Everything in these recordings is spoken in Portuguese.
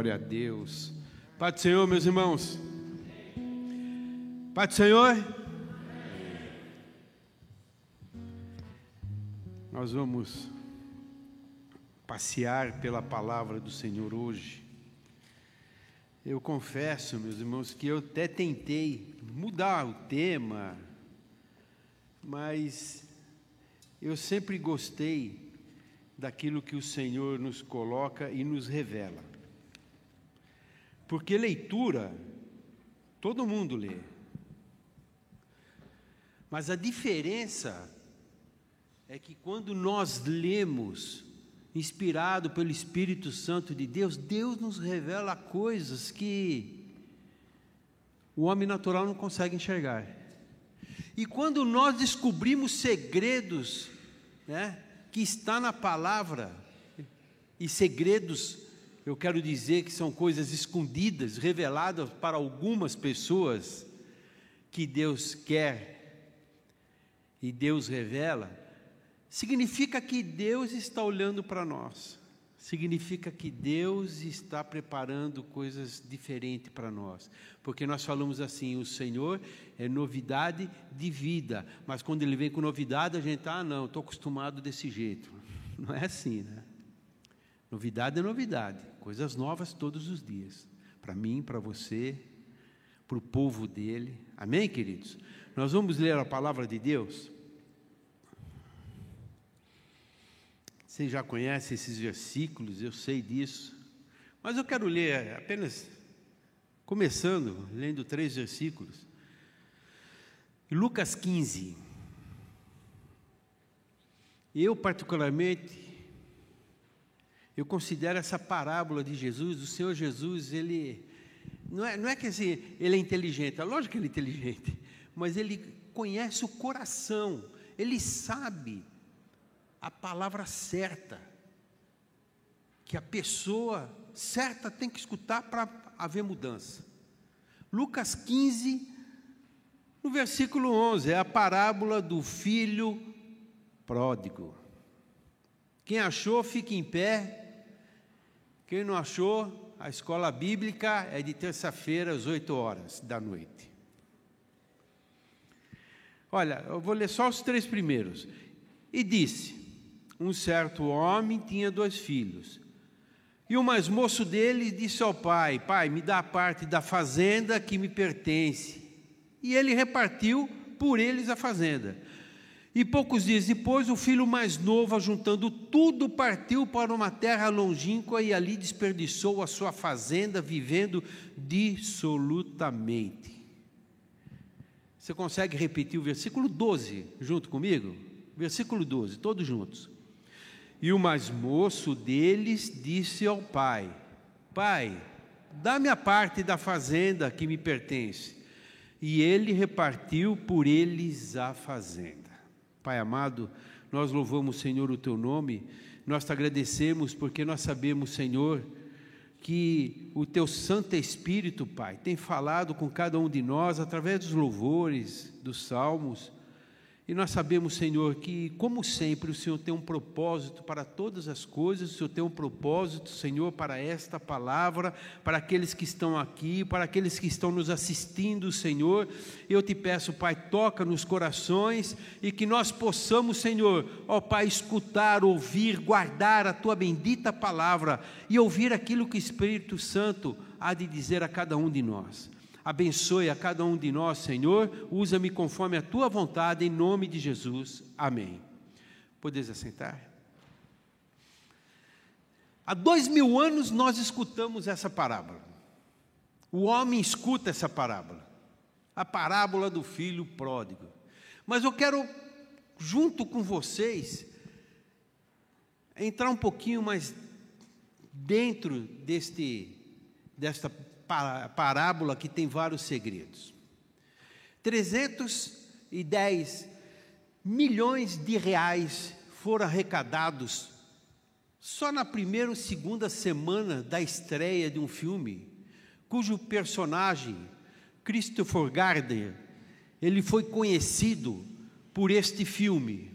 Glória a Deus. Pai do Senhor, meus irmãos. Pai do Senhor. Nós vamos passear pela palavra do Senhor hoje. Eu confesso, meus irmãos, que eu até tentei mudar o tema, mas eu sempre gostei daquilo que o Senhor nos coloca e nos revela. Porque leitura, todo mundo lê. Mas a diferença é que quando nós lemos, inspirado pelo Espírito Santo de Deus, Deus nos revela coisas que o homem natural não consegue enxergar. E quando nós descobrimos segredos, né, que está na palavra, e segredos eu quero dizer que são coisas escondidas, reveladas para algumas pessoas que Deus quer e Deus revela, significa que Deus está olhando para nós, significa que Deus está preparando coisas diferentes para nós, porque nós falamos assim: o Senhor é novidade de vida, mas quando Ele vem com novidade, a gente, ah, não, estou acostumado desse jeito. Não é assim, né? Novidade é novidade, coisas novas todos os dias, para mim, para você, para o povo dele. Amém, queridos? Nós vamos ler a palavra de Deus. Vocês já conhecem esses versículos, eu sei disso, mas eu quero ler apenas, começando, lendo três versículos. Lucas 15. Eu, particularmente, eu considero essa parábola de Jesus, o Senhor Jesus, ele não é, não é que assim, ele é inteligente, é lógico que ele é inteligente, mas ele conhece o coração, ele sabe a palavra certa, que a pessoa certa tem que escutar para haver mudança. Lucas 15, no versículo 11, é a parábola do filho pródigo. Quem achou, fique em pé quem não achou, a escola bíblica é de terça-feira às 8 horas da noite. Olha, eu vou ler só os três primeiros. E disse: Um certo homem tinha dois filhos. E o mais moço dele disse ao pai: Pai, me dá a parte da fazenda que me pertence. E ele repartiu por eles a fazenda. E poucos dias depois, o filho mais novo, juntando tudo, partiu para uma terra longínqua e ali desperdiçou a sua fazenda, vivendo dissolutamente. Você consegue repetir o versículo 12 junto comigo? Versículo 12, todos juntos. E o mais moço deles disse ao pai: Pai, dá-me a parte da fazenda que me pertence. E ele repartiu por eles a fazenda. Pai amado, nós louvamos, Senhor, o teu nome, nós te agradecemos porque nós sabemos, Senhor, que o teu Santo Espírito, Pai, tem falado com cada um de nós através dos louvores, dos salmos, e nós sabemos, Senhor, que, como sempre, o Senhor tem um propósito para todas as coisas, o Senhor tem um propósito, Senhor, para esta palavra, para aqueles que estão aqui, para aqueles que estão nos assistindo, Senhor. Eu te peço, Pai, toca nos corações e que nós possamos, Senhor, ó Pai, escutar, ouvir, guardar a tua bendita palavra e ouvir aquilo que o Espírito Santo há de dizer a cada um de nós. Abençoe a cada um de nós, Senhor. Usa-me conforme a tua vontade, em nome de Jesus. Amém. Podeis assentar? Há dois mil anos nós escutamos essa parábola. O homem escuta essa parábola. A parábola do filho pródigo. Mas eu quero, junto com vocês, entrar um pouquinho mais dentro deste, desta parábola que tem vários segredos. 310 milhões de reais foram arrecadados só na primeira ou segunda semana da estreia de um filme, cujo personagem, Christopher Gardner, ele foi conhecido por este filme.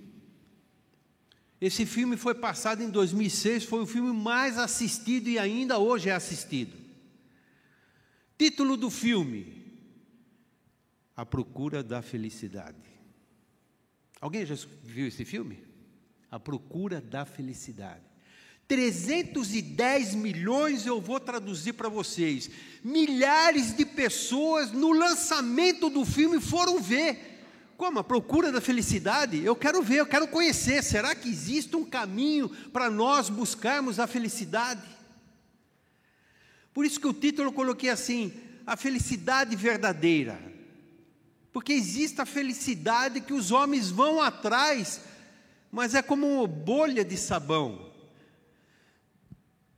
Esse filme foi passado em 2006, foi o filme mais assistido e ainda hoje é assistido. Título do filme: A Procura da Felicidade. Alguém já viu esse filme? A Procura da Felicidade. 310 milhões eu vou traduzir para vocês. Milhares de pessoas no lançamento do filme foram ver. Como? A procura da felicidade? Eu quero ver, eu quero conhecer. Será que existe um caminho para nós buscarmos a felicidade? Por isso que o título eu coloquei assim: a felicidade verdadeira. Porque existe a felicidade que os homens vão atrás, mas é como uma bolha de sabão.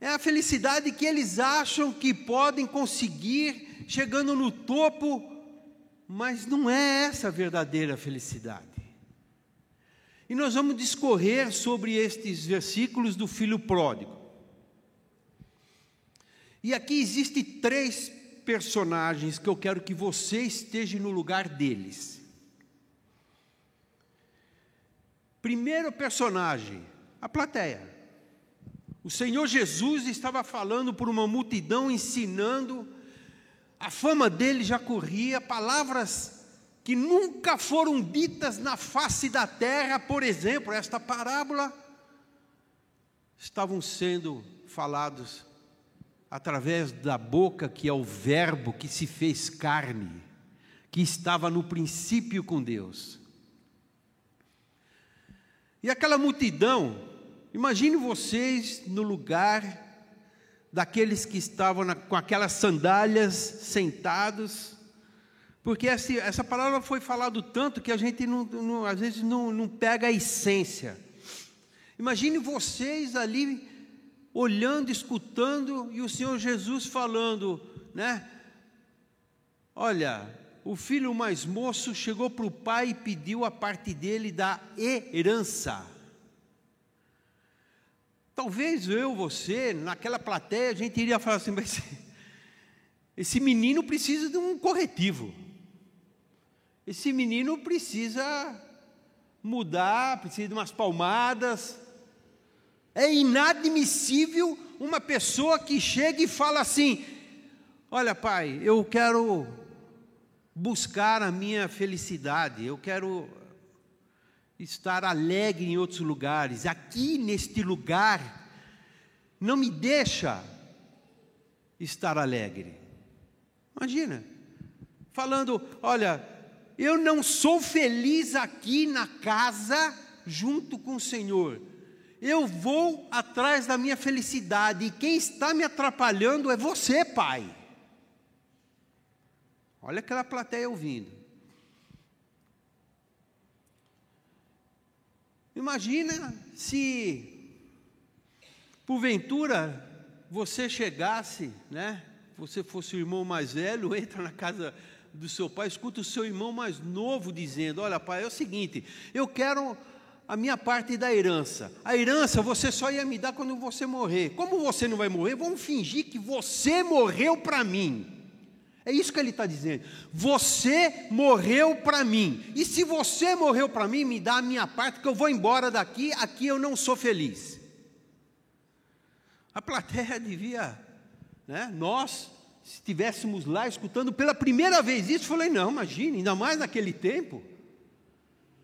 É a felicidade que eles acham que podem conseguir chegando no topo, mas não é essa a verdadeira felicidade. E nós vamos discorrer sobre estes versículos do filho pródigo. E aqui existem três personagens que eu quero que você esteja no lugar deles. Primeiro personagem, a plateia. O Senhor Jesus estava falando por uma multidão, ensinando, a fama dele já corria, palavras que nunca foram ditas na face da terra, por exemplo, esta parábola, estavam sendo falados através da boca que é o Verbo que se fez carne, que estava no princípio com Deus. E aquela multidão, Imagine vocês no lugar daqueles que estavam na, com aquelas sandálias sentados, porque essa, essa palavra foi falado tanto que a gente não, não, às vezes não, não pega a essência. Imagine vocês ali olhando, escutando e o Senhor Jesus falando, né? Olha, o filho mais moço chegou para o pai e pediu a parte dele da herança. Talvez eu, você, naquela plateia, a gente iria falar assim, mas esse menino precisa de um corretivo. Esse menino precisa mudar, precisa de umas palmadas. É inadmissível uma pessoa que chega e fala assim: Olha, pai, eu quero buscar a minha felicidade, eu quero estar alegre em outros lugares. Aqui neste lugar, não me deixa estar alegre. Imagina, falando: olha, eu não sou feliz aqui na casa junto com o Senhor. Eu vou atrás da minha felicidade e quem está me atrapalhando é você, Pai. Olha aquela plateia ouvindo. Imagina se, porventura, você chegasse, né? Você fosse o irmão mais velho, entra na casa do seu pai, escuta o seu irmão mais novo dizendo: Olha, pai, é o seguinte, eu quero a minha parte da herança. A herança você só ia me dar quando você morrer. Como você não vai morrer, vamos fingir que você morreu para mim. É isso que ele está dizendo. Você morreu para mim. E se você morreu para mim, me dá a minha parte, que eu vou embora daqui, aqui eu não sou feliz. A plateia devia, né? nós, se estivéssemos lá escutando pela primeira vez isso, falei, não, imagine, ainda mais naquele tempo.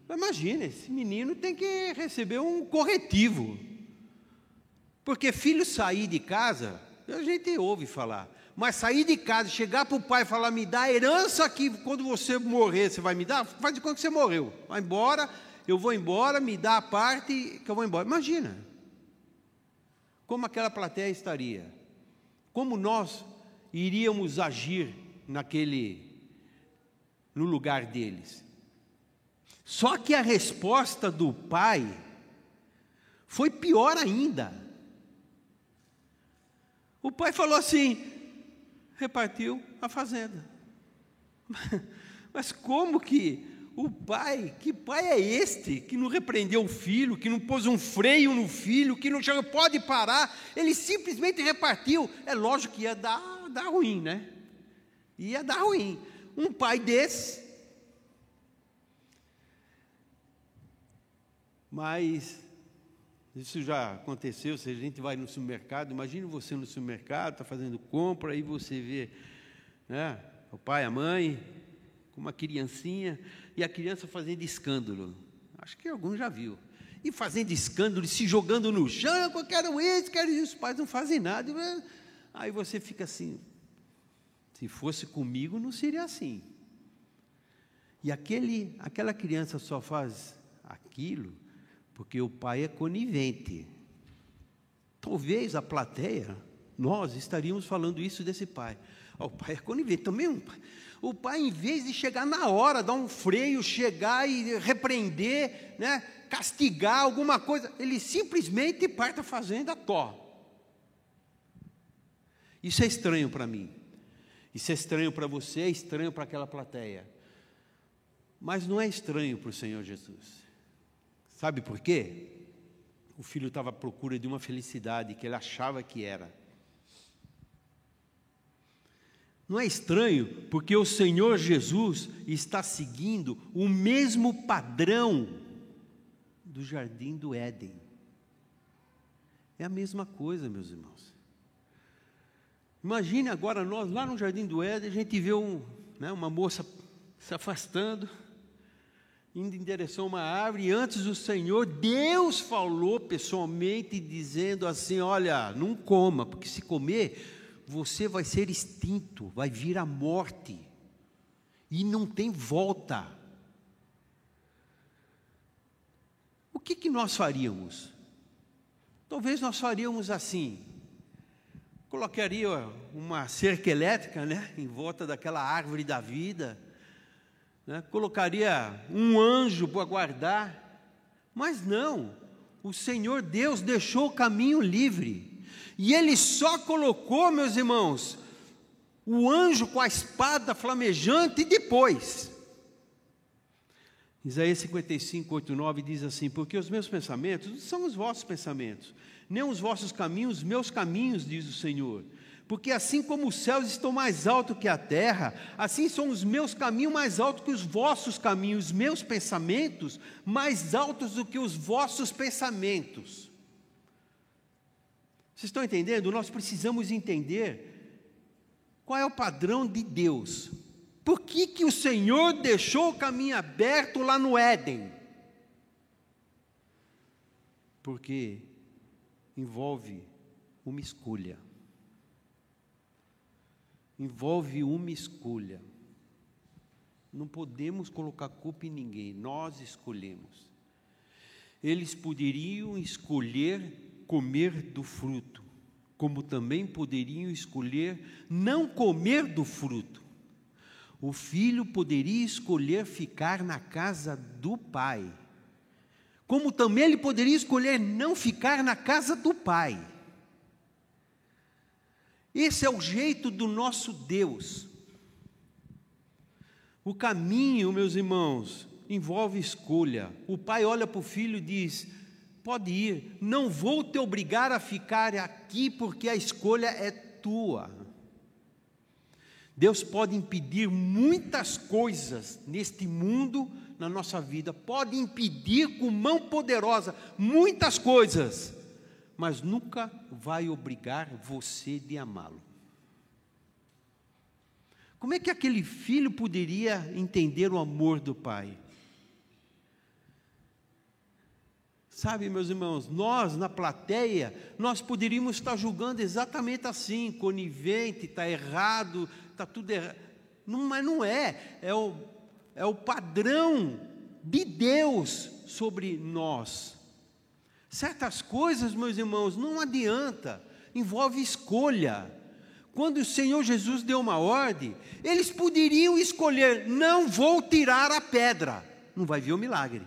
Imagina, esse menino tem que receber um corretivo. Porque filho sair de casa, a gente ouve falar. Mas sair de casa, chegar para o pai e falar, me dá a herança que quando você morrer, você vai me dar? Faz de conta que você morreu. Vai embora, eu vou embora, me dá a parte que eu vou embora. Imagina. Como aquela plateia estaria. Como nós iríamos agir naquele no lugar deles. Só que a resposta do pai foi pior ainda. O pai falou assim: repartiu a fazenda. Mas como que o pai, que pai é este que não repreendeu o filho, que não pôs um freio no filho, que não chegou, pode parar, ele simplesmente repartiu. É lógico que ia dar, dar ruim, né? Ia dar ruim. Um pai desse. Mas Isso já aconteceu, se a gente vai no supermercado, imagine você no supermercado, está fazendo compra, aí você vê né, o pai, a mãe, com uma criancinha, e a criança fazendo escândalo. Acho que alguns já viu. E fazendo escândalo, se jogando no chão, eu quero isso, quero isso, os pais não fazem nada. Aí você fica assim, se fosse comigo, não seria assim. E aquele, aquela criança só faz aquilo porque o pai é conivente. Talvez a plateia, nós estaríamos falando isso desse pai. O pai é conivente. Também. O pai, em vez de chegar na hora, dar um freio, chegar e repreender, né, castigar alguma coisa, ele simplesmente parte a fazenda, tó. Isso é estranho para mim. Isso é estranho para você, é estranho para aquela plateia. Mas não é estranho para o Senhor Jesus. Sabe por quê? O filho estava à procura de uma felicidade que ele achava que era. Não é estranho, porque o Senhor Jesus está seguindo o mesmo padrão do jardim do Éden. É a mesma coisa, meus irmãos. Imagine agora nós lá no jardim do Éden, a gente vê um, né, uma moça se afastando, indo em direção a uma árvore, e antes o Senhor, Deus falou pessoalmente, dizendo assim: Olha, não coma, porque se comer, você vai ser extinto, vai vir a morte, e não tem volta. O que, que nós faríamos? Talvez nós faríamos assim, colocaria uma cerca elétrica né, em volta daquela árvore da vida, né, colocaria um anjo para guardar, mas não, o Senhor Deus deixou o caminho livre, e Ele só colocou, meus irmãos, o anjo com a espada flamejante depois. Isaías 55, 8, 9 diz assim: Porque os meus pensamentos não são os vossos pensamentos, nem os vossos caminhos, meus caminhos, diz o Senhor. Porque assim como os céus estão mais altos que a terra, assim são os meus caminhos mais altos que os vossos caminhos, os meus pensamentos mais altos do que os vossos pensamentos. Vocês estão entendendo? Nós precisamos entender qual é o padrão de Deus. Por que, que o Senhor deixou o caminho aberto lá no Éden? Porque envolve uma escolha envolve uma escolha. Não podemos colocar culpa em ninguém, nós escolhemos. Eles poderiam escolher comer do fruto, como também poderiam escolher não comer do fruto. O filho poderia escolher ficar na casa do pai, como também ele poderia escolher não ficar na casa do pai. Esse é o jeito do nosso Deus. O caminho, meus irmãos, envolve escolha. O pai olha para o filho e diz: Pode ir, não vou te obrigar a ficar aqui porque a escolha é tua. Deus pode impedir muitas coisas neste mundo, na nossa vida, pode impedir com mão poderosa muitas coisas mas nunca vai obrigar você de amá-lo. Como é que aquele filho poderia entender o amor do pai? Sabe, meus irmãos, nós na plateia, nós poderíamos estar julgando exatamente assim, conivente, está errado, está tudo errado. Não, mas não é, é o, é o padrão de Deus sobre nós. Certas coisas, meus irmãos, não adianta, envolve escolha. Quando o Senhor Jesus deu uma ordem, eles poderiam escolher: não vou tirar a pedra, não vai vir o milagre.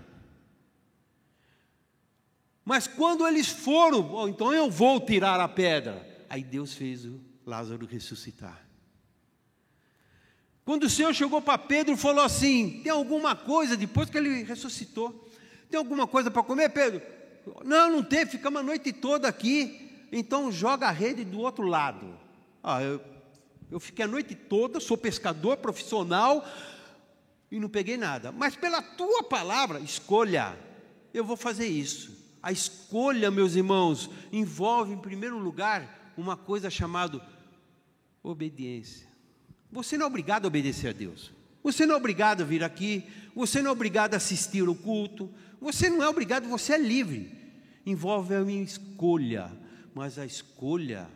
Mas quando eles foram, oh, então eu vou tirar a pedra, aí Deus fez o Lázaro ressuscitar. Quando o Senhor chegou para Pedro e falou assim: tem alguma coisa, depois que ele ressuscitou, tem alguma coisa para comer, Pedro? Não, não tem, ficamos a noite toda aqui. Então joga a rede do outro lado. Ah, eu, eu fiquei a noite toda, sou pescador profissional e não peguei nada. Mas pela tua palavra, escolha, eu vou fazer isso. A escolha, meus irmãos, envolve em primeiro lugar uma coisa chamada obediência. Você não é obrigado a obedecer a Deus. Você não é obrigado a vir aqui, você não é obrigado a assistir o culto, você não é obrigado, você é livre. Envolve a minha escolha, mas a escolha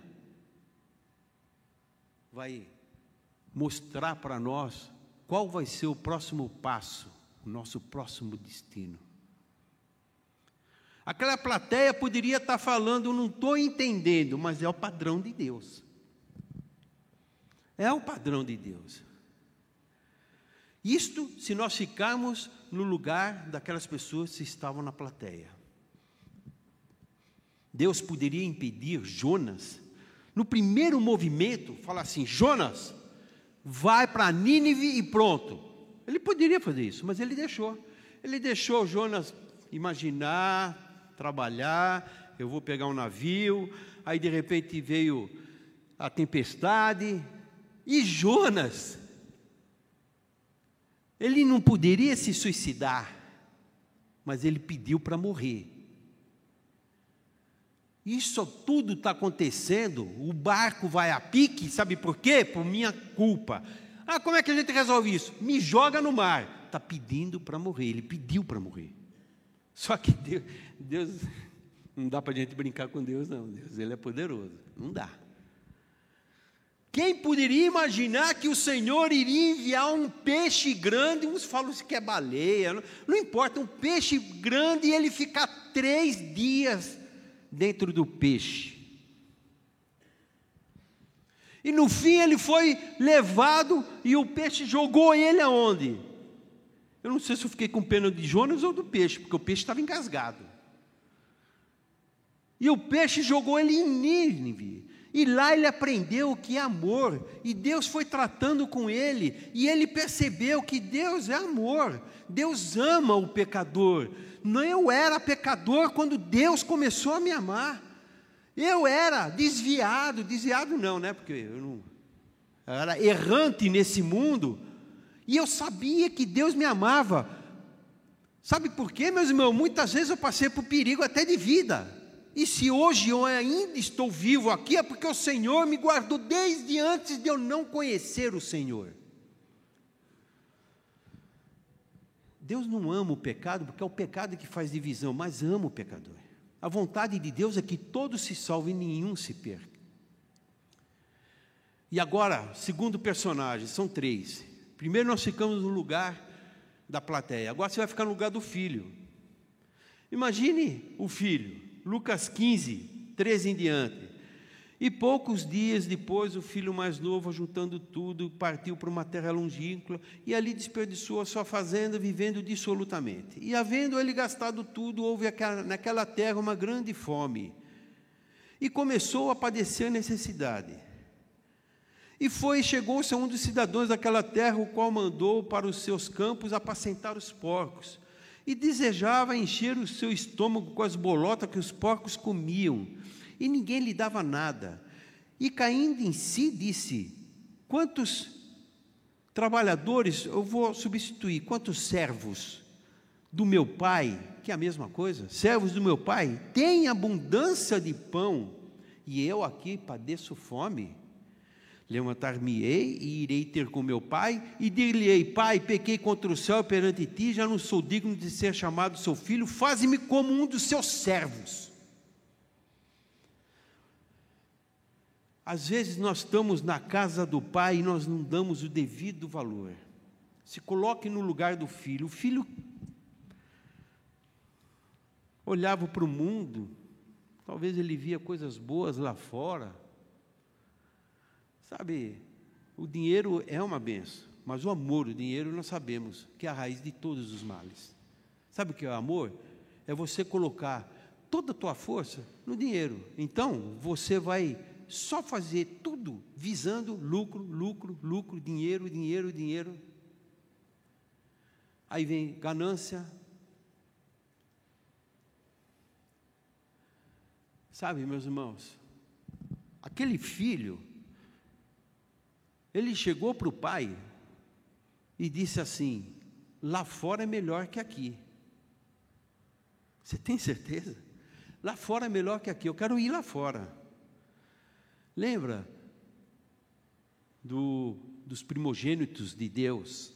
vai mostrar para nós qual vai ser o próximo passo, o nosso próximo destino. Aquela plateia poderia estar falando, não estou entendendo, mas é o padrão de Deus. É o padrão de Deus. Isto se nós ficarmos no lugar daquelas pessoas que estavam na plateia. Deus poderia impedir Jonas, no primeiro movimento, falar assim: Jonas, vai para Nínive e pronto. Ele poderia fazer isso, mas ele deixou. Ele deixou Jonas imaginar, trabalhar. Eu vou pegar um navio. Aí de repente veio a tempestade. E Jonas ele não poderia se suicidar, mas ele pediu para morrer. Isso tudo está acontecendo, o barco vai a pique, sabe por quê? Por minha culpa. Ah, como é que a gente resolve isso? Me joga no mar. Está pedindo para morrer, ele pediu para morrer. Só que Deus, Deus não dá para a gente brincar com Deus, não. Deus, ele é poderoso. Não dá. Quem poderia imaginar que o Senhor iria enviar um peixe grande, uns falam que é baleia, não, não importa, um peixe grande e ele ficar três dias dentro do peixe. E no fim ele foi levado e o peixe jogou ele aonde? Eu não sei se eu fiquei com pena de Jonas ou do peixe, porque o peixe estava engasgado. E o peixe jogou ele em Nínive. E lá ele aprendeu o que é amor, e Deus foi tratando com ele, e ele percebeu que Deus é amor, Deus ama o pecador. Não eu era pecador quando Deus começou a me amar. Eu era desviado, desviado não, né? Porque eu não eu era errante nesse mundo, e eu sabia que Deus me amava. Sabe por quê, meus irmãos? Muitas vezes eu passei por perigo até de vida. E se hoje eu ainda estou vivo aqui, é porque o Senhor me guardou desde antes de eu não conhecer o Senhor. Deus não ama o pecado, porque é o pecado que faz divisão, mas ama o pecador. A vontade de Deus é que todos se salvem e nenhum se perca. E agora, segundo personagem, são três. Primeiro nós ficamos no lugar da plateia, agora você vai ficar no lugar do filho. Imagine o filho Lucas 15, 13 em diante. E poucos dias depois, o filho mais novo, juntando tudo, partiu para uma terra longínqua e ali desperdiçou a sua fazenda, vivendo dissolutamente. E havendo ele gastado tudo, houve naquela terra uma grande fome. E começou a padecer necessidade. E foi chegou-se a um dos cidadãos daquela terra, o qual mandou para os seus campos apacentar os porcos e desejava encher o seu estômago com as bolotas que os porcos comiam, e ninguém lhe dava nada. E caindo em si, disse: Quantos trabalhadores eu vou substituir? Quantos servos do meu pai, que é a mesma coisa, servos do meu pai, têm abundância de pão, e eu aqui padeço fome? Levantar-me-ei e irei ter com meu pai, e dir-lhe-ei: Pai, pequei contra o céu perante ti, já não sou digno de ser chamado seu filho, faze-me como um dos seus servos. Às vezes nós estamos na casa do pai e nós não damos o devido valor. Se coloque no lugar do filho. O filho olhava para o mundo, talvez ele via coisas boas lá fora Sabe, o dinheiro é uma benção, mas o amor, o dinheiro, nós sabemos que é a raiz de todos os males. Sabe o que é o amor? É você colocar toda a tua força no dinheiro. Então, você vai só fazer tudo visando lucro, lucro, lucro, dinheiro, dinheiro, dinheiro. Aí vem ganância. Sabe, meus irmãos, aquele filho ele chegou para o pai e disse assim: lá fora é melhor que aqui. Você tem certeza? Lá fora é melhor que aqui, eu quero ir lá fora. Lembra do, dos primogênitos de Deus,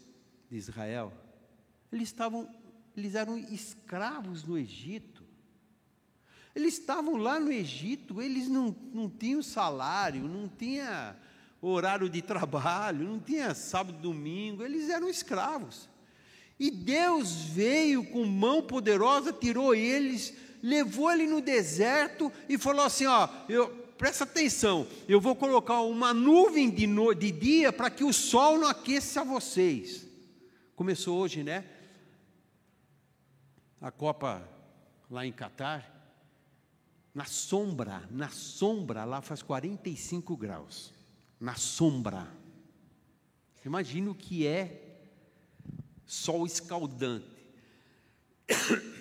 de Israel? Eles estavam, eles eram escravos no Egito. Eles estavam lá no Egito, eles não, não tinham salário, não tinha horário de trabalho, não tinha sábado, domingo, eles eram escravos. E Deus veio com mão poderosa, tirou eles, levou ele no deserto e falou assim: ó, eu, presta atenção, eu vou colocar uma nuvem de, no, de dia para que o sol não aqueça vocês. Começou hoje, né? A Copa lá em Catar. Na sombra, na sombra, lá faz 45 graus. Na sombra. Imagina o que é sol escaldante.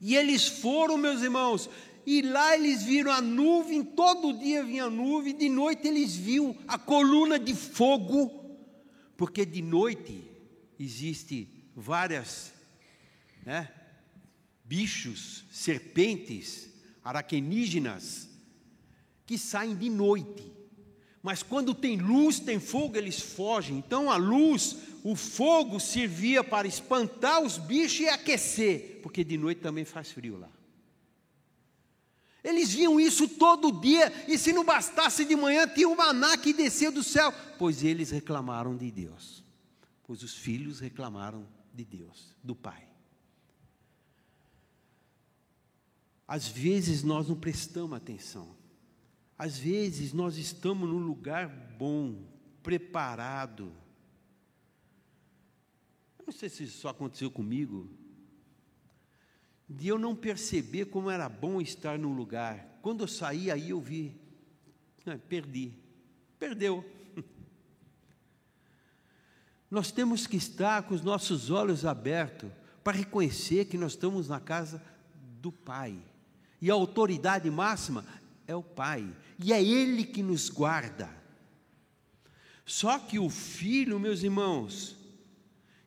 E eles foram, meus irmãos, e lá eles viram a nuvem, todo dia vinha nuvem, de noite eles viam a coluna de fogo, porque de noite existe várias, né, bichos, serpentes, araquenígenas, que saem de noite. Mas quando tem luz, tem fogo, eles fogem. Então a luz o fogo servia para espantar os bichos e aquecer, porque de noite também faz frio lá. Eles viam isso todo dia, e se não bastasse de manhã, tinha um maná que descia do céu, pois eles reclamaram de Deus, pois os filhos reclamaram de Deus, do Pai. Às vezes nós não prestamos atenção, às vezes nós estamos num lugar bom, preparado, não sei se isso aconteceu comigo, de eu não perceber como era bom estar num lugar. Quando eu saí, aí eu vi, né, perdi, perdeu. Nós temos que estar com os nossos olhos abertos para reconhecer que nós estamos na casa do Pai. E a autoridade máxima é o Pai, e é Ele que nos guarda. Só que o filho, meus irmãos,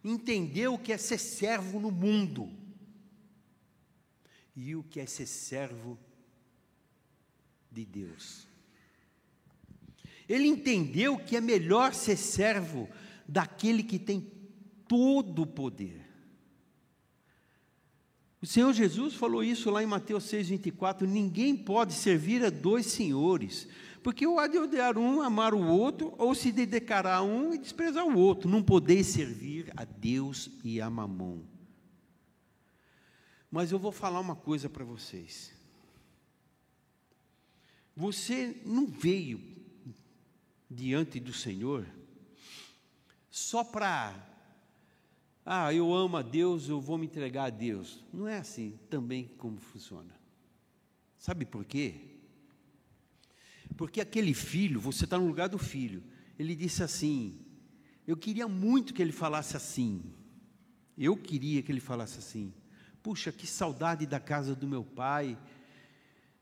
entendeu o que é ser servo no mundo e o que é ser servo de Deus. Ele entendeu que é melhor ser servo daquele que tem todo o poder. O Senhor Jesus falou isso lá em Mateus 6,24: ninguém pode servir a dois senhores, porque ou há de odiar um, amar o outro, ou se dedicar a um e desprezar o outro. Não podeis servir a Deus e a mamão. Mas eu vou falar uma coisa para vocês. Você não veio diante do Senhor só para, ah, eu amo a Deus, eu vou me entregar a Deus. Não é assim também como funciona. Sabe por quê? Porque aquele filho, você está no lugar do filho, ele disse assim: Eu queria muito que ele falasse assim. Eu queria que ele falasse assim. Puxa, que saudade da casa do meu pai.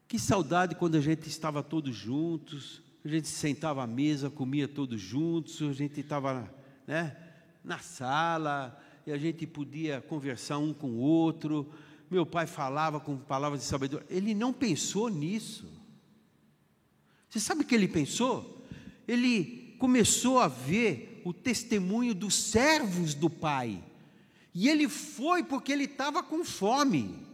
Que saudade quando a gente estava todos juntos. A gente sentava à mesa, comia todos juntos. A gente estava né, na sala e a gente podia conversar um com o outro. Meu pai falava com palavras de sabedoria. Ele não pensou nisso. Você sabe o que ele pensou? Ele começou a ver o testemunho dos servos do pai. E ele foi porque ele estava com fome.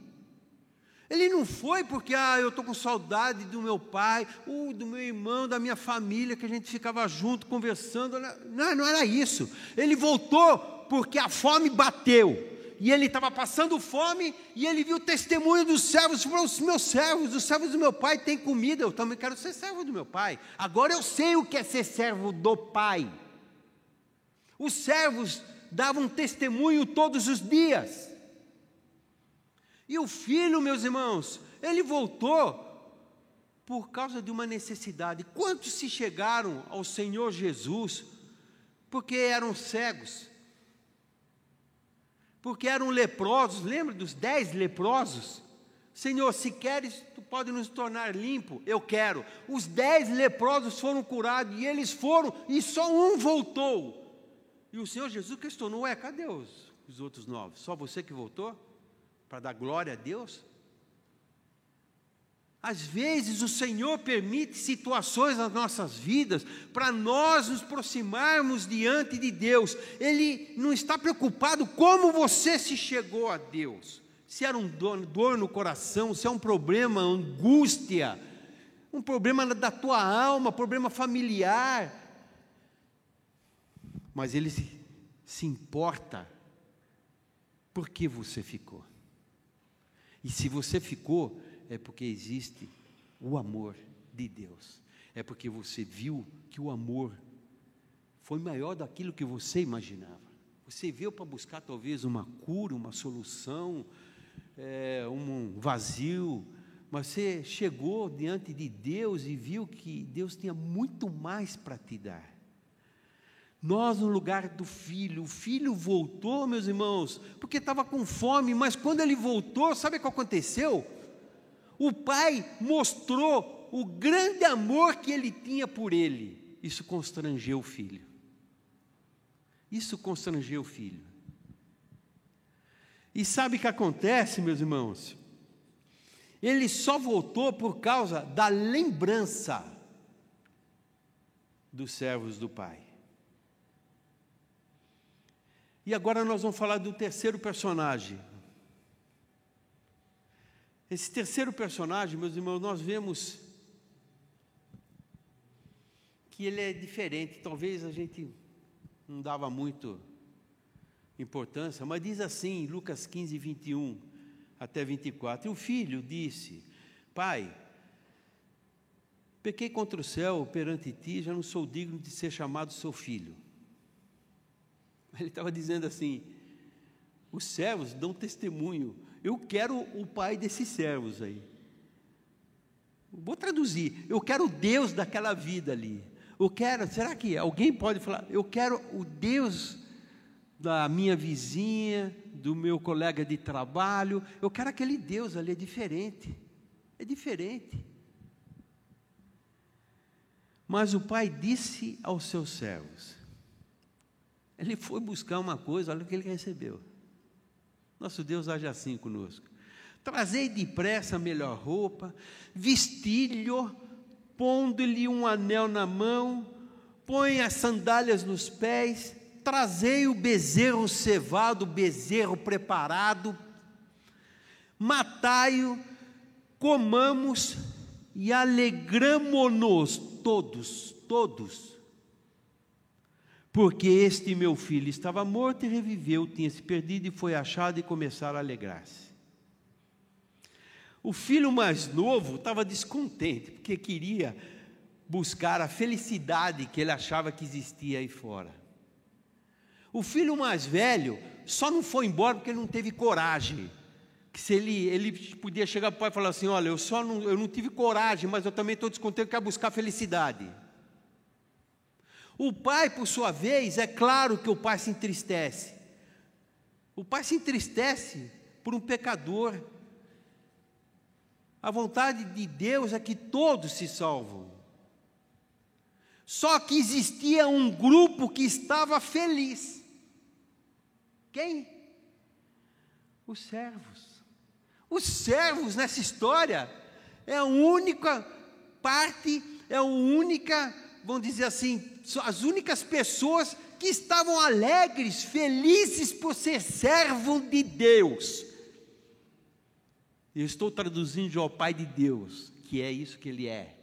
Ele não foi porque, ah, eu estou com saudade do meu pai, ou do meu irmão, da minha família, que a gente ficava junto conversando. Não, não era isso. Ele voltou porque a fome bateu e ele estava passando fome, e ele viu o testemunho dos servos, falou, os meus servos, os servos do meu pai têm comida, eu também quero ser servo do meu pai. Agora eu sei o que é ser servo do pai. Os servos davam testemunho todos os dias. E o filho, meus irmãos, ele voltou por causa de uma necessidade. Quantos se chegaram ao Senhor Jesus porque eram cegos? porque eram leprosos, lembra dos dez leprosos? Senhor, se queres, tu pode nos tornar limpo. Eu quero. Os dez leprosos foram curados e eles foram e só um voltou. E o Senhor Jesus questionou: Ué, cadê os, os outros nove? Só você que voltou para dar glória a Deus? Às vezes o Senhor permite situações nas nossas vidas para nós nos aproximarmos diante de Deus. Ele não está preocupado como você se chegou a Deus. Se era um dor no coração, se é um problema, angústia, um problema da tua alma, problema familiar. Mas Ele se, se importa por que você ficou. E se você ficou, é porque existe o amor de Deus. É porque você viu que o amor foi maior daquilo que você imaginava. Você veio para buscar talvez uma cura, uma solução, é, um vazio, mas você chegou diante de Deus e viu que Deus tinha muito mais para te dar. Nós, no lugar do filho, o filho voltou, meus irmãos, porque estava com fome, mas quando ele voltou, sabe o que aconteceu? O pai mostrou o grande amor que ele tinha por ele. Isso constrangeu o filho. Isso constrangeu o filho. E sabe o que acontece, meus irmãos? Ele só voltou por causa da lembrança dos servos do pai. E agora nós vamos falar do terceiro personagem, esse terceiro personagem, meus irmãos, nós vemos que ele é diferente. Talvez a gente não dava muito importância, mas diz assim, Lucas 15, 21 até 24: E o filho disse: Pai, pequei contra o céu perante ti, já não sou digno de ser chamado seu filho. Ele estava dizendo assim: os servos dão testemunho eu quero o pai desses servos aí. Vou traduzir. Eu quero o Deus daquela vida ali. Eu quero, será que alguém pode falar? Eu quero o Deus da minha vizinha, do meu colega de trabalho. Eu quero aquele Deus ali, é diferente. É diferente. Mas o pai disse aos seus servos: ele foi buscar uma coisa, olha o que ele recebeu. Nosso Deus age assim conosco. Trazei depressa a melhor roupa, vestilho, pondo-lhe um anel na mão, põe as sandálias nos pés, trazei o bezerro cevado, bezerro preparado, matai-o, comamos e alegramo-nos todos, todos porque este meu filho estava morto e reviveu, tinha se perdido e foi achado e começaram a alegrar-se. O filho mais novo estava descontente, porque queria buscar a felicidade que ele achava que existia aí fora. O filho mais velho só não foi embora porque ele não teve coragem. Que se ele, ele podia chegar para o pai e falar assim: Olha, eu só não, eu não tive coragem, mas eu também estou descontente, quero buscar felicidade. O pai, por sua vez, é claro que o pai se entristece. O pai se entristece por um pecador. A vontade de Deus é que todos se salvam. Só que existia um grupo que estava feliz. Quem? Os servos. Os servos nessa história é a única parte, é a única, vamos dizer assim, as únicas pessoas que estavam alegres, felizes por ser servo de Deus. Eu estou traduzindo ao Pai de Deus, que é isso que Ele é.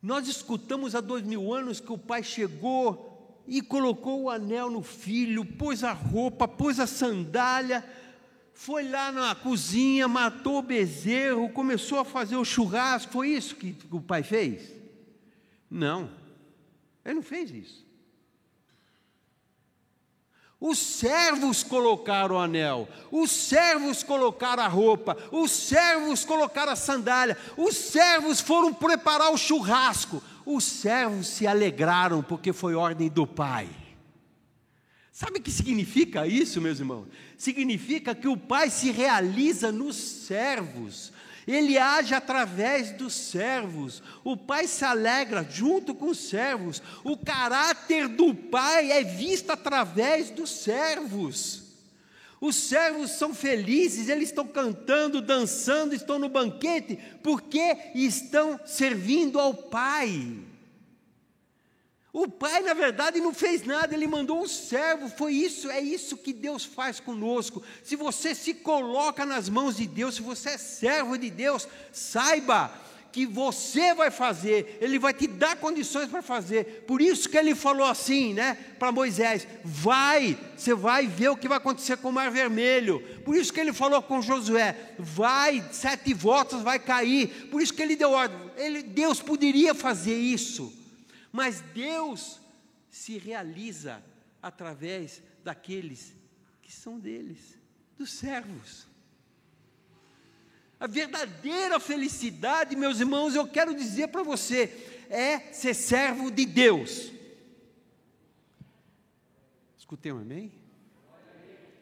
Nós escutamos há dois mil anos que o pai chegou e colocou o anel no filho, pôs a roupa, pôs a sandália, foi lá na cozinha, matou o bezerro, começou a fazer o churrasco. Foi isso que o pai fez? Não, ele não fez isso. Os servos colocaram o anel, os servos colocaram a roupa, os servos colocaram a sandália, os servos foram preparar o churrasco, os servos se alegraram porque foi ordem do pai. Sabe o que significa isso, meus irmãos? Significa que o Pai se realiza nos servos, ele age através dos servos. O pai se alegra junto com os servos. O caráter do pai é visto através dos servos. Os servos são felizes, eles estão cantando, dançando, estão no banquete, porque estão servindo ao Pai. O pai, na verdade, não fez nada, ele mandou um servo, foi isso, é isso que Deus faz conosco. Se você se coloca nas mãos de Deus, se você é servo de Deus, saiba que você vai fazer, ele vai te dar condições para fazer. Por isso que ele falou assim, né, para Moisés: vai, você vai ver o que vai acontecer com o Mar Vermelho. Por isso que ele falou com Josué: vai, sete votos vai cair. Por isso que ele deu ordem. Ele, Deus poderia fazer isso mas Deus se realiza através daqueles que são deles, dos servos. A verdadeira felicidade, meus irmãos, eu quero dizer para você, é ser servo de Deus. Escutei um amém?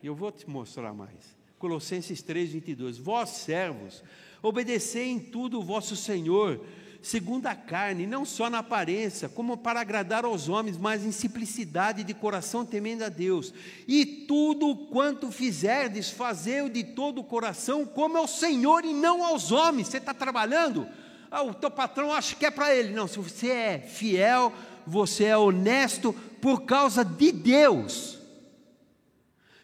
Eu vou te mostrar mais. Colossenses 3, 22. Vós, servos, obedecei em tudo o vosso Senhor, segundo a carne, não só na aparência, como para agradar aos homens, mas em simplicidade de coração temendo a Deus. E tudo quanto fizerdes, fazei-o de todo o coração, como ao Senhor e não aos homens. Você está trabalhando? Ah, o teu patrão acha que é para ele. Não, se você é fiel, você é honesto por causa de Deus.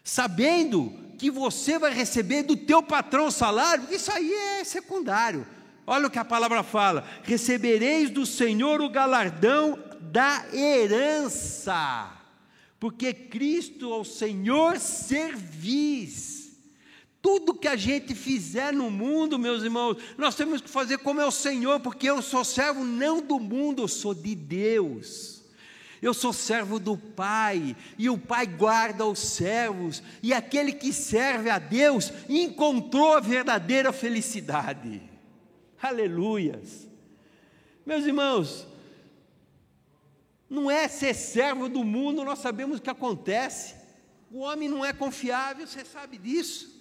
Sabendo que você vai receber do teu patrão o salário, isso aí é secundário. Olha o que a palavra fala: recebereis do Senhor o galardão da herança, porque Cristo ao Senhor servis. Tudo que a gente fizer no mundo, meus irmãos, nós temos que fazer como é o Senhor, porque eu sou servo não do mundo, eu sou de Deus. Eu sou servo do Pai, e o Pai guarda os servos, e aquele que serve a Deus encontrou a verdadeira felicidade. Aleluias. Meus irmãos, não é ser servo do mundo, nós sabemos o que acontece. O homem não é confiável, você sabe disso.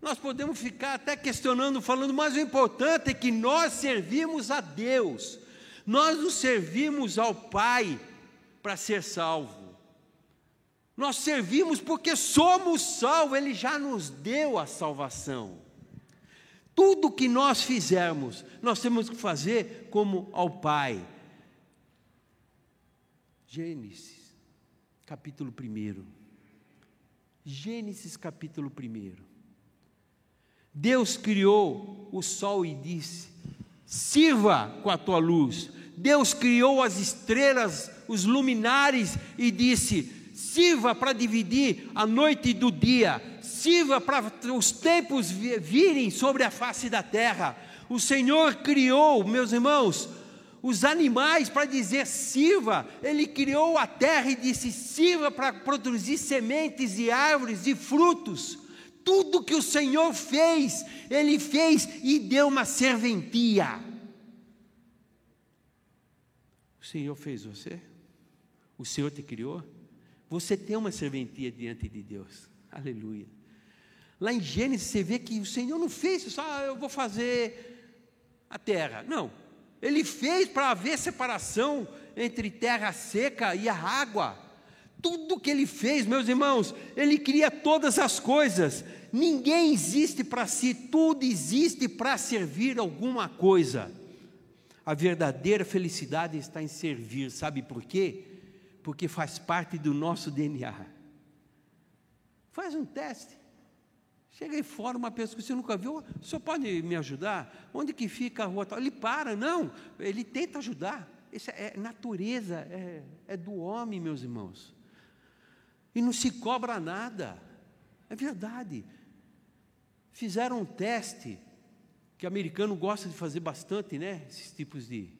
Nós podemos ficar até questionando, falando, mas o importante é que nós servimos a Deus, nós nos servimos ao Pai para ser salvo. Nós servimos porque somos salvos, Ele já nos deu a salvação. Tudo que nós fizermos, nós temos que fazer como ao Pai. Gênesis, capítulo 1. Gênesis, capítulo 1. Deus criou o sol e disse: Sirva com a tua luz. Deus criou as estrelas, os luminares e disse: Sirva para dividir a noite do dia sirva para os tempos virem sobre a face da terra. O Senhor criou, meus irmãos, os animais para dizer sirva. Ele criou a terra e disse sirva para produzir sementes e árvores e frutos. Tudo que o Senhor fez, Ele fez e deu uma serventia. O Senhor fez você? O Senhor te criou? Você tem uma serventia diante de Deus. Aleluia. Lá em Gênesis você vê que o Senhor não fez só, ah, eu vou fazer a terra. Não. Ele fez para haver separação entre terra seca e a água. Tudo que ele fez, meus irmãos, ele cria todas as coisas. Ninguém existe para si, tudo existe para servir alguma coisa. A verdadeira felicidade está em servir, sabe por quê? Porque faz parte do nosso DNA. Faz um teste. Chega aí fora uma pessoa que você nunca viu, o senhor pode me ajudar? Onde que fica a rua? Ele para, não, ele tenta ajudar. Isso é, é natureza, é, é do homem, meus irmãos. E não se cobra nada. É verdade. Fizeram um teste, que americano gosta de fazer bastante, né? Esses tipos de,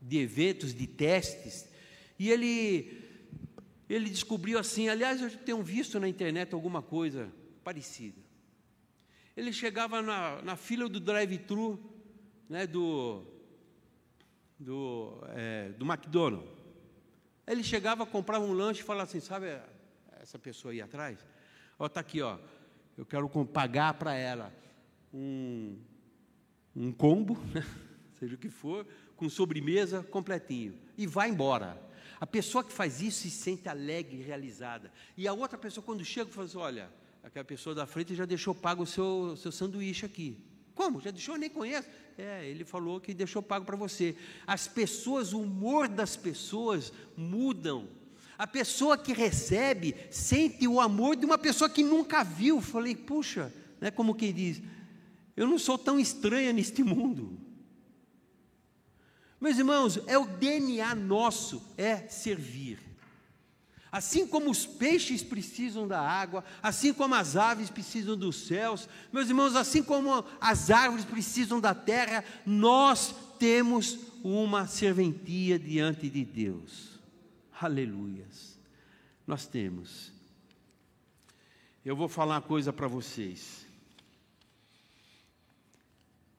de eventos, de testes. E ele, ele descobriu assim, aliás, eu tenho visto na internet alguma coisa parecida. Ele chegava na, na fila do drive-thru, né, do, do, é, do McDonald's. Ele chegava, comprava um lanche e falava assim, sabe essa pessoa aí atrás? Ó, tá aqui, ó. Eu quero pagar para ela um, um combo, seja o que for, com sobremesa completinho, e vai embora. A pessoa que faz isso se sente alegre realizada. E a outra pessoa, quando chega, fala assim: olha, aquela pessoa da frente já deixou pago o seu, seu sanduíche aqui. Como? Já deixou? Eu nem conheço. É, ele falou que deixou pago para você. As pessoas, o humor das pessoas mudam. A pessoa que recebe sente o amor de uma pessoa que nunca viu. Falei, puxa, né, como quem diz, eu não sou tão estranha neste mundo. Meus irmãos, é o DNA nosso, é servir. Assim como os peixes precisam da água, assim como as aves precisam dos céus, meus irmãos, assim como as árvores precisam da terra, nós temos uma serventia diante de Deus. Aleluias. Nós temos. Eu vou falar uma coisa para vocês.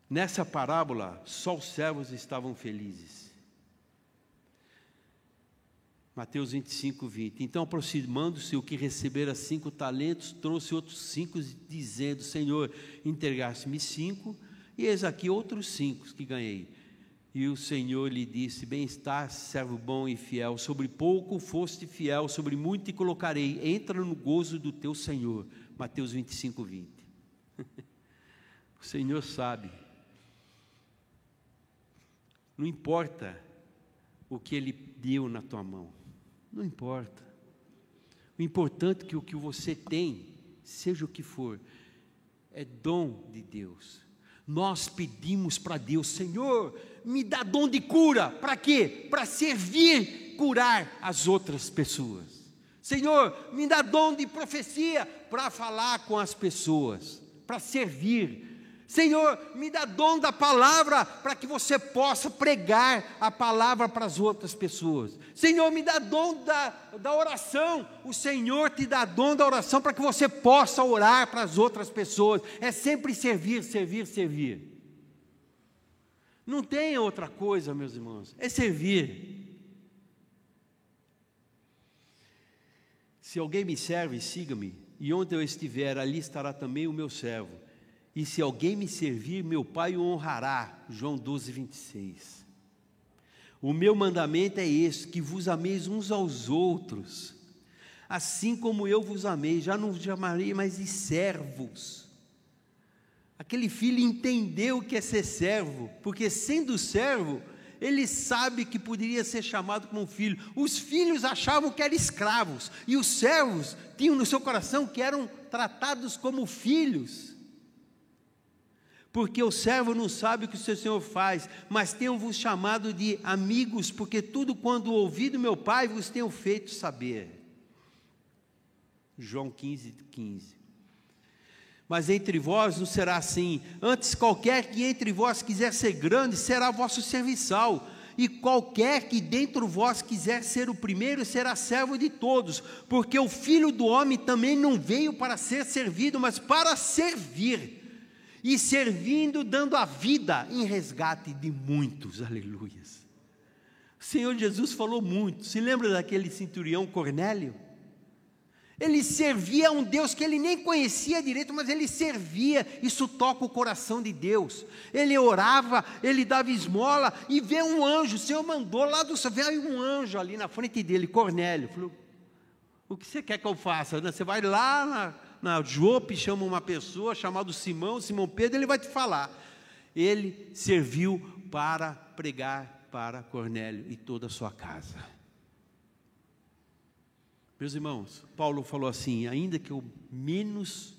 Nessa parábola, só os servos estavam felizes. Mateus 25, 20. Então, aproximando-se o que recebera cinco talentos, trouxe outros cinco, dizendo: Senhor, entregaste-me cinco, e eis aqui outros cinco que ganhei. E o Senhor lhe disse: Bem-estar, servo bom e fiel, sobre pouco foste fiel, sobre muito te colocarei, entra no gozo do teu Senhor. Mateus 25, 20. o Senhor sabe não importa o que ele deu na tua mão. Não importa. O importante é que o que você tem, seja o que for, é dom de Deus. Nós pedimos para Deus, Senhor, me dá dom de cura. Para quê? Para servir, curar as outras pessoas. Senhor, me dá dom de profecia para falar com as pessoas, para servir, Senhor, me dá dom da palavra para que você possa pregar a palavra para as outras pessoas. Senhor, me dá dom da, da oração. O Senhor te dá dom da oração para que você possa orar para as outras pessoas. É sempre servir, servir, servir. Não tem outra coisa, meus irmãos, é servir. Se alguém me serve, siga-me, e onde eu estiver, ali estará também o meu servo. E se alguém me servir, meu Pai o honrará. João 12, 26. O meu mandamento é este: que vos ameis uns aos outros, assim como eu vos amei. Já não chamarei mais de servos. Aquele filho entendeu o que é ser servo, porque sendo servo, ele sabe que poderia ser chamado como filho. Os filhos achavam que eram escravos, e os servos tinham no seu coração que eram tratados como filhos porque o servo não sabe o que o seu senhor faz, mas tenho-vos chamado de amigos, porque tudo quando ouvi do meu Pai vos tenho feito saber. João 15, 15. Mas entre vós não será assim, antes qualquer que entre vós quiser ser grande, será vosso serviçal, e qualquer que dentro vós quiser ser o primeiro, será servo de todos, porque o Filho do Homem também não veio para ser servido, mas para servir e servindo, dando a vida em resgate de muitos. Aleluias. O Senhor Jesus falou muito. Se lembra daquele centurião Cornélio? Ele servia a um Deus que ele nem conhecia direito, mas ele servia. Isso toca o coração de Deus. Ele orava, ele dava esmola e vê um anjo. O Senhor mandou lá do céu, veio um anjo ali na frente dele, Cornélio. Falou: O que você quer que eu faça? Você vai lá na, na Jope, chama uma pessoa chamada Simão, Simão Pedro, ele vai te falar. Ele serviu para pregar para Cornélio e toda a sua casa. Meus irmãos, Paulo falou assim: ainda que eu menos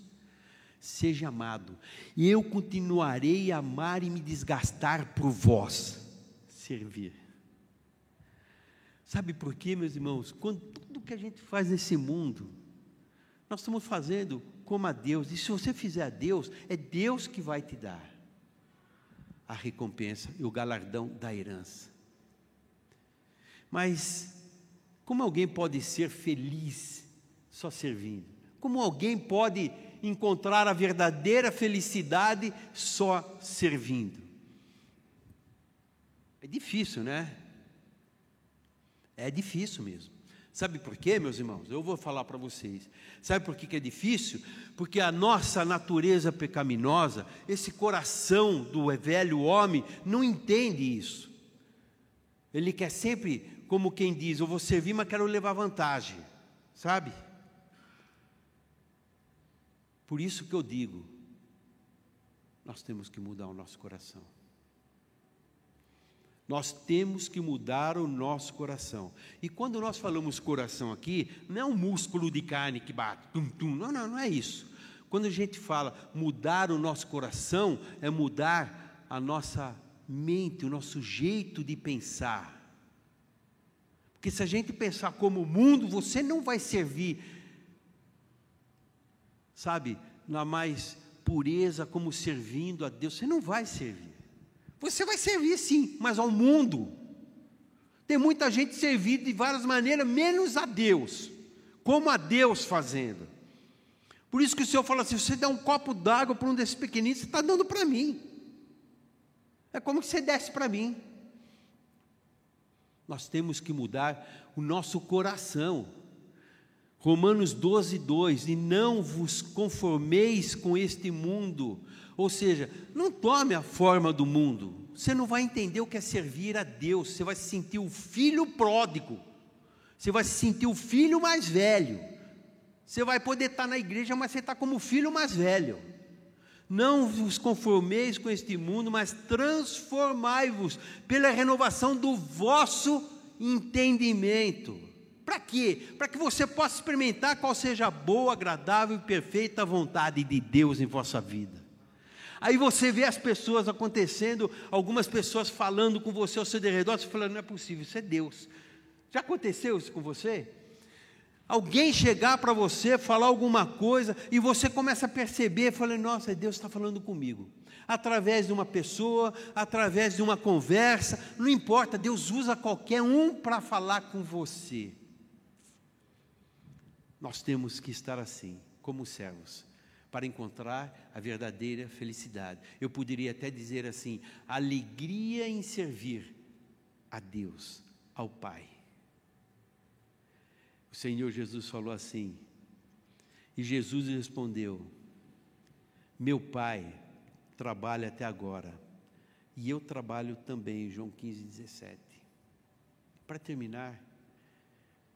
seja amado, eu continuarei a amar e me desgastar por vós, servir. Sabe por quê, meus irmãos? Quando tudo que a gente faz nesse mundo, nós estamos fazendo como a Deus, e se você fizer a Deus, é Deus que vai te dar a recompensa e o galardão da herança. Mas, como alguém pode ser feliz só servindo? Como alguém pode encontrar a verdadeira felicidade só servindo? É difícil, né? É difícil mesmo. Sabe por quê, meus irmãos? Eu vou falar para vocês. Sabe por que, é difícil? Porque a nossa natureza pecaminosa, esse coração do velho homem, não entende isso. Ele quer sempre, como quem diz, eu vou servir, mas quero levar vantagem. Sabe? Por isso que eu digo, nós temos que mudar o nosso coração. Nós temos que mudar o nosso coração. E quando nós falamos coração aqui, não é um músculo de carne que bate, tum, tum. Não, não, não é isso. Quando a gente fala mudar o nosso coração, é mudar a nossa mente, o nosso jeito de pensar. Porque se a gente pensar como o mundo, você não vai servir, sabe, na mais pureza, como servindo a Deus, você não vai servir. Você vai servir sim, mas ao mundo. Tem muita gente servindo de várias maneiras, menos a Deus. Como a Deus fazendo. Por isso que o Senhor fala assim: se você der um copo d'água para um desses pequeninos, você está dando para mim. É como que você desce para mim. Nós temos que mudar o nosso coração. Romanos 12, 2: E não vos conformeis com este mundo, ou seja, não tome a forma do mundo. Você não vai entender o que é servir a Deus. Você vai se sentir o filho pródigo. Você vai se sentir o filho mais velho. Você vai poder estar na igreja, mas você está como filho mais velho. Não vos conformeis com este mundo, mas transformai-vos pela renovação do vosso entendimento. Para quê? Para que você possa experimentar qual seja a boa, agradável e perfeita vontade de Deus em vossa vida. Aí você vê as pessoas acontecendo, algumas pessoas falando com você ao seu redor, você falando, não é possível, isso é Deus. Já aconteceu isso com você? Alguém chegar para você, falar alguma coisa, e você começa a perceber, falando, nossa, Deus está falando comigo. Através de uma pessoa, através de uma conversa, não importa, Deus usa qualquer um para falar com você. Nós temos que estar assim, como servos para encontrar a verdadeira felicidade. Eu poderia até dizer assim: alegria em servir a Deus, ao Pai. O Senhor Jesus falou assim, e Jesus respondeu: Meu Pai trabalha até agora, e eu trabalho também, João 15, 17. Para terminar,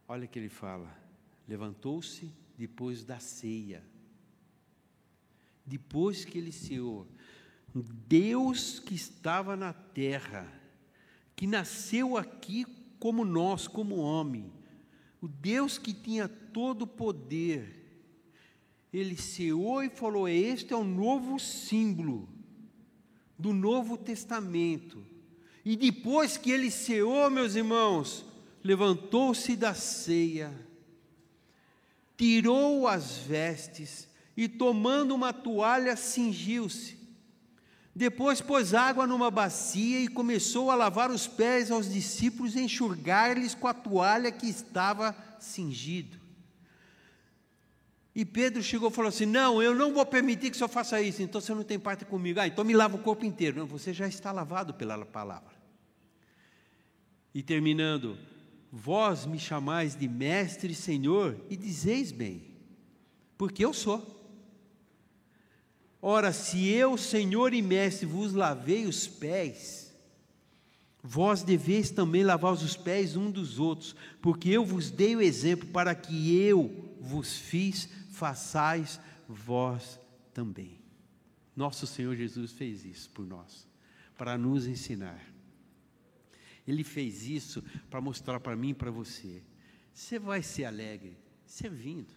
olha que ele fala: levantou-se depois da ceia depois que ele ceou, Deus que estava na terra, que nasceu aqui como nós, como homem, o Deus que tinha todo o poder, ele ceou e falou: Este é o novo símbolo do Novo Testamento. E depois que ele ceou, meus irmãos, levantou-se da ceia, tirou as vestes, e tomando uma toalha cingiu-se. Depois pôs água numa bacia e começou a lavar os pés aos discípulos e enxugar-lhes com a toalha que estava cingido. E Pedro chegou e falou assim: Não, eu não vou permitir que o senhor faça isso, então você não tem parte comigo. Ah, então me lava o corpo inteiro. Não, você já está lavado pela palavra. E terminando, vós me chamais de mestre e senhor, e dizeis bem, porque eu sou. Ora, se eu, Senhor e Mestre, vos lavei os pés, vós deveis também lavar os pés um dos outros, porque eu vos dei o exemplo para que eu vos fiz, façais vós também. Nosso Senhor Jesus fez isso por nós, para nos ensinar. Ele fez isso para mostrar para mim e para você. Você vai ser alegre servindo.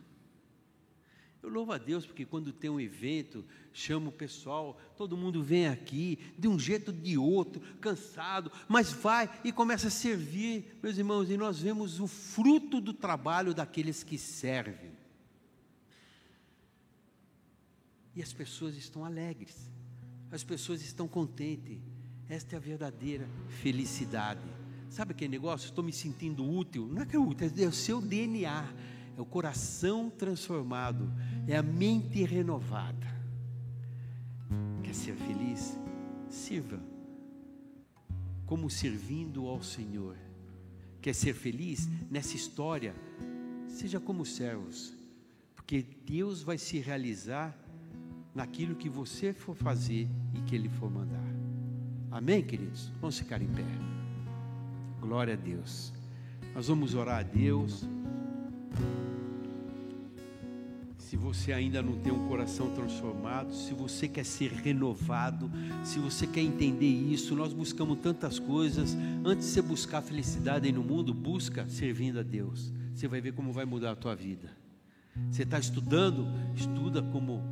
Eu louvo a Deus porque quando tem um evento, chama o pessoal, todo mundo vem aqui, de um jeito ou de outro, cansado, mas vai e começa a servir, meus irmãos, e nós vemos o fruto do trabalho daqueles que servem. E as pessoas estão alegres, as pessoas estão contentes. Esta é a verdadeira felicidade. Sabe aquele negócio? Estou me sentindo útil. Não é que é útil, é o seu DNA é o coração transformado, é a mente renovada. Quer ser feliz? Sirva como servindo ao Senhor. quer ser feliz nessa história, seja como servos, porque Deus vai se realizar naquilo que você for fazer e que Ele for mandar. Amém, queridos? Vamos ficar em pé. Glória a Deus. Nós vamos orar a Deus. Se você ainda não tem um coração transformado, se você quer ser renovado, se você quer entender isso, nós buscamos tantas coisas. Antes de você buscar felicidade aí no mundo, busca servindo a Deus. Você vai ver como vai mudar a tua vida. Você está estudando, estuda como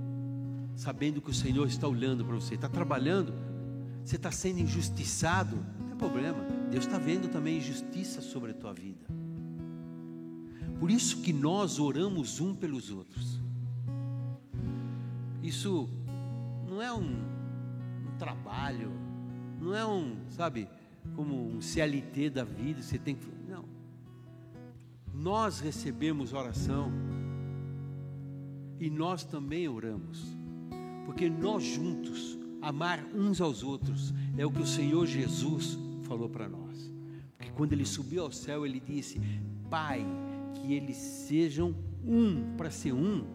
sabendo que o Senhor está olhando para você. Está trabalhando, você está sendo injustiçado, não tem problema. Deus está vendo também injustiça sobre a tua vida. Por isso que nós oramos um pelos outros. Isso não é um, um trabalho, não é um, sabe, como um CLT da vida, você tem que. Não. Nós recebemos oração e nós também oramos, porque nós juntos, amar uns aos outros, é o que o Senhor Jesus falou para nós. Porque quando ele subiu ao céu, ele disse: Pai, que eles sejam um, para ser um,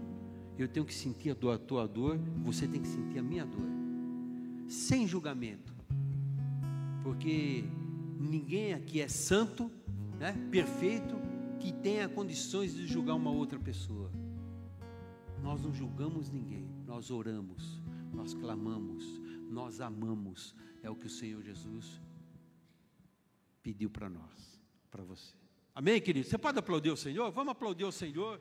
eu tenho que sentir a, dor, a tua dor, você tem que sentir a minha dor, sem julgamento, porque ninguém aqui é santo, né, perfeito, que tenha condições de julgar uma outra pessoa. Nós não julgamos ninguém, nós oramos, nós clamamos, nós amamos, é o que o Senhor Jesus pediu para nós, para você. Amém, querido? Você pode aplaudir o Senhor? Vamos aplaudir o Senhor.